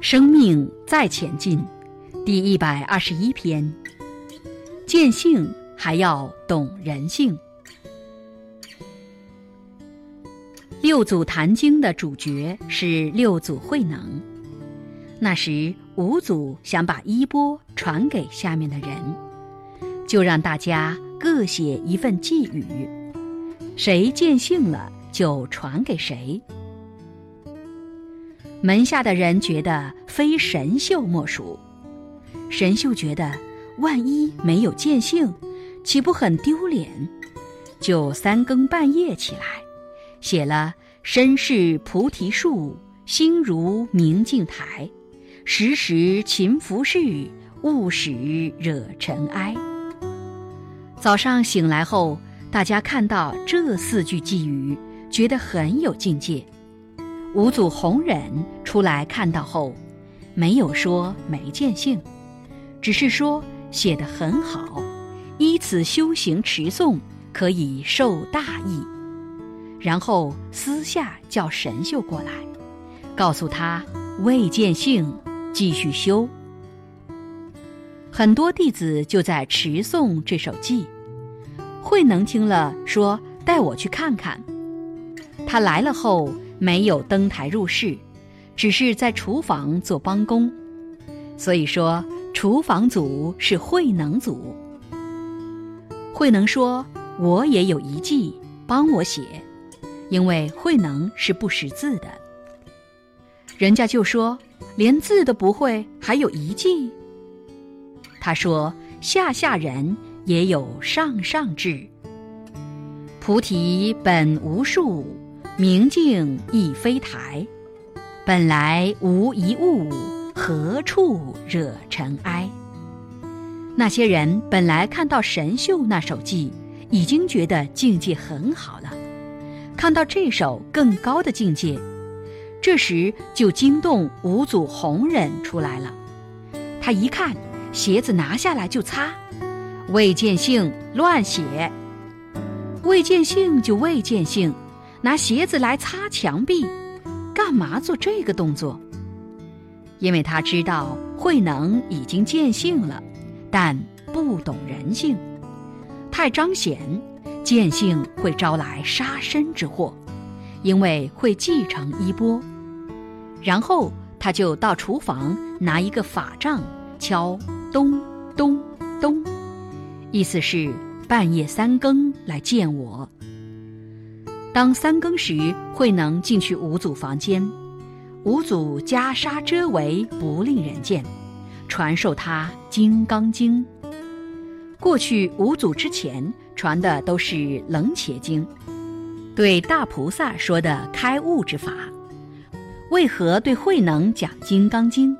生命再前进，第一百二十一篇。见性还要懂人性。六祖坛经的主角是六祖慧能。那时五祖想把衣钵传给下面的人，就让大家各写一份寄语，谁见性了就传给谁。门下的人觉得非神秀莫属，神秀觉得万一没有见性，岂不很丢脸？就三更半夜起来，写了“身是菩提树，心如明镜台，时时勤拂拭，勿使惹尘埃。”早上醒来后，大家看到这四句寄语，觉得很有境界。五祖弘忍出来看到后，没有说没见性，只是说写得很好，依此修行持诵可以受大益。然后私下叫神秀过来，告诉他未见性，继续修。很多弟子就在持诵这首偈。慧能听了说：“带我去看看。”他来了后。没有登台入室，只是在厨房做帮工，所以说厨房组是慧能组。慧能说：“我也有一计，帮我写，因为慧能是不识字的。”人家就说：“连字都不会，还有一计？”他说：“下下人也有上上智，菩提本无树。”明镜亦非台，本来无一物，何处惹尘埃？那些人本来看到神秀那首偈，已经觉得境界很好了，看到这首更高的境界，这时就惊动五祖弘忍出来了。他一看，鞋子拿下来就擦，未见性乱写，未见性就未见性。拿鞋子来擦墙壁，干嘛做这个动作？因为他知道慧能已经见性了，但不懂人性，太彰显，见性会招来杀身之祸，因为会继承衣钵。然后他就到厨房拿一个法杖敲咚咚咚，意思是半夜三更来见我。当三更时，慧能进去五祖房间，五祖袈裟遮围，不令人见，传授他《金刚经》。过去五祖之前传的都是《楞伽经》，对大菩萨说的开悟之法，为何对慧能讲《金刚经》？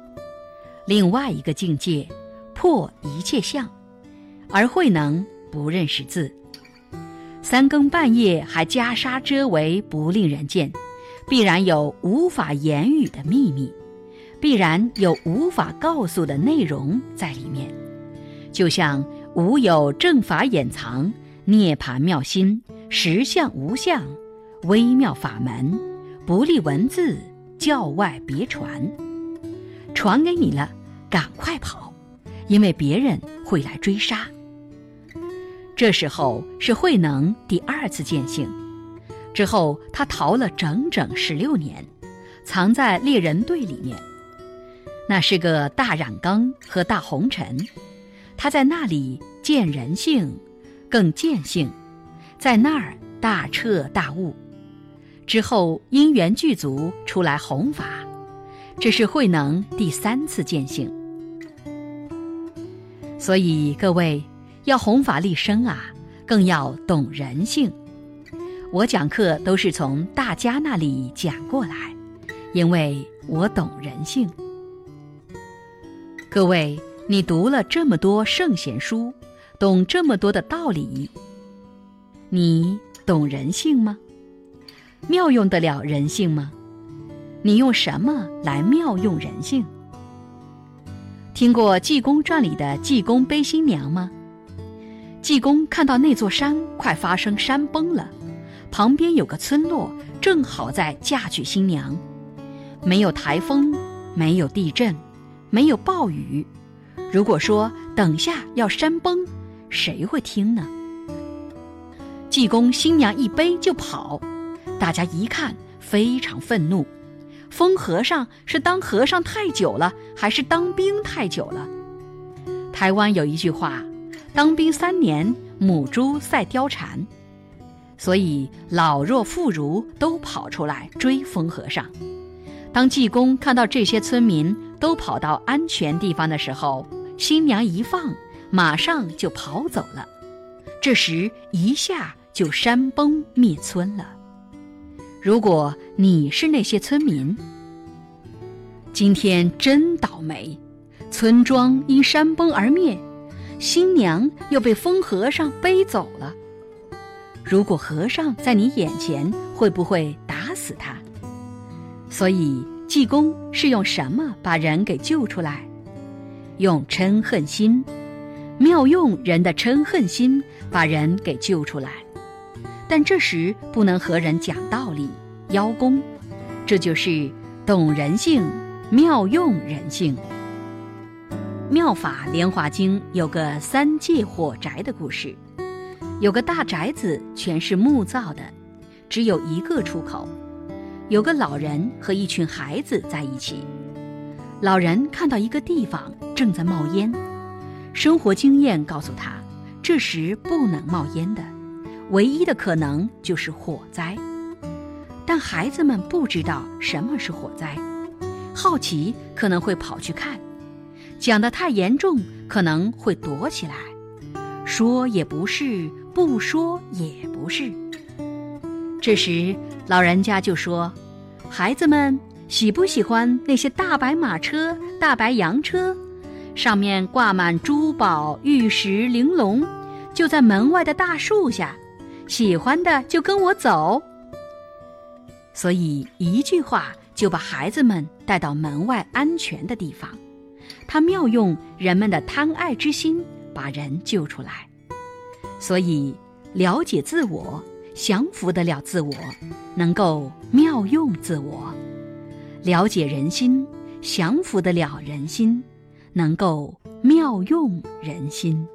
另外一个境界，破一切相，而慧能不认识字。三更半夜还袈裟遮围，不令人见，必然有无法言语的秘密，必然有无法告诉的内容在里面。就像无有正法掩藏，涅盘妙心，实相无相，微妙法门，不立文字，教外别传。传给你了，赶快跑，因为别人会来追杀。这时候是慧能第二次见性，之后他逃了整整十六年，藏在猎人队里面。那是个大染缸和大红尘，他在那里见人性，更见性，在那儿大彻大悟。之后因缘具足出来弘法，这是慧能第三次见性。所以各位。要弘法立身啊，更要懂人性。我讲课都是从大家那里讲过来，因为我懂人性。各位，你读了这么多圣贤书，懂这么多的道理，你懂人性吗？妙用得了人性吗？你用什么来妙用人性？听过《济公传》里的济公背新娘吗？济公看到那座山快发生山崩了，旁边有个村落正好在嫁娶新娘，没有台风，没有地震，没有暴雨。如果说等下要山崩，谁会听呢？济公新娘一背就跑，大家一看非常愤怒。疯和尚是当和尚太久了，还是当兵太久了？台湾有一句话：“当兵三年，母猪赛貂蝉。”所以老弱妇孺都跑出来追疯和尚。当济公看到这些村民都跑到安全地方的时候，新娘一放，马上就跑走了。这时一下就山崩灭村了。如果你是那些村民，今天真倒霉，村庄因山崩而灭，新娘又被疯和尚背走了。如果和尚在你眼前，会不会打死他？所以济公是用什么把人给救出来？用嗔恨心，妙用人的嗔恨心把人给救出来。但这时不能和人讲道理、邀功，这就是懂人性、妙用人性。《妙法莲华经》有个三界火宅的故事，有个大宅子全是木造的，只有一个出口，有个老人和一群孩子在一起。老人看到一个地方正在冒烟，生活经验告诉他，这时不能冒烟的。唯一的可能就是火灾，但孩子们不知道什么是火灾，好奇可能会跑去看，讲得太严重可能会躲起来，说也不是，不说也不是。这时老人家就说：“孩子们喜不喜欢那些大白马车、大白羊车，上面挂满珠宝、玉石、玲珑，就在门外的大树下。”喜欢的就跟我走，所以一句话就把孩子们带到门外安全的地方。他妙用人们的贪爱之心，把人救出来。所以了解自我，降服得了自我，能够妙用自我；了解人心，降服得了人心，能够妙用人心。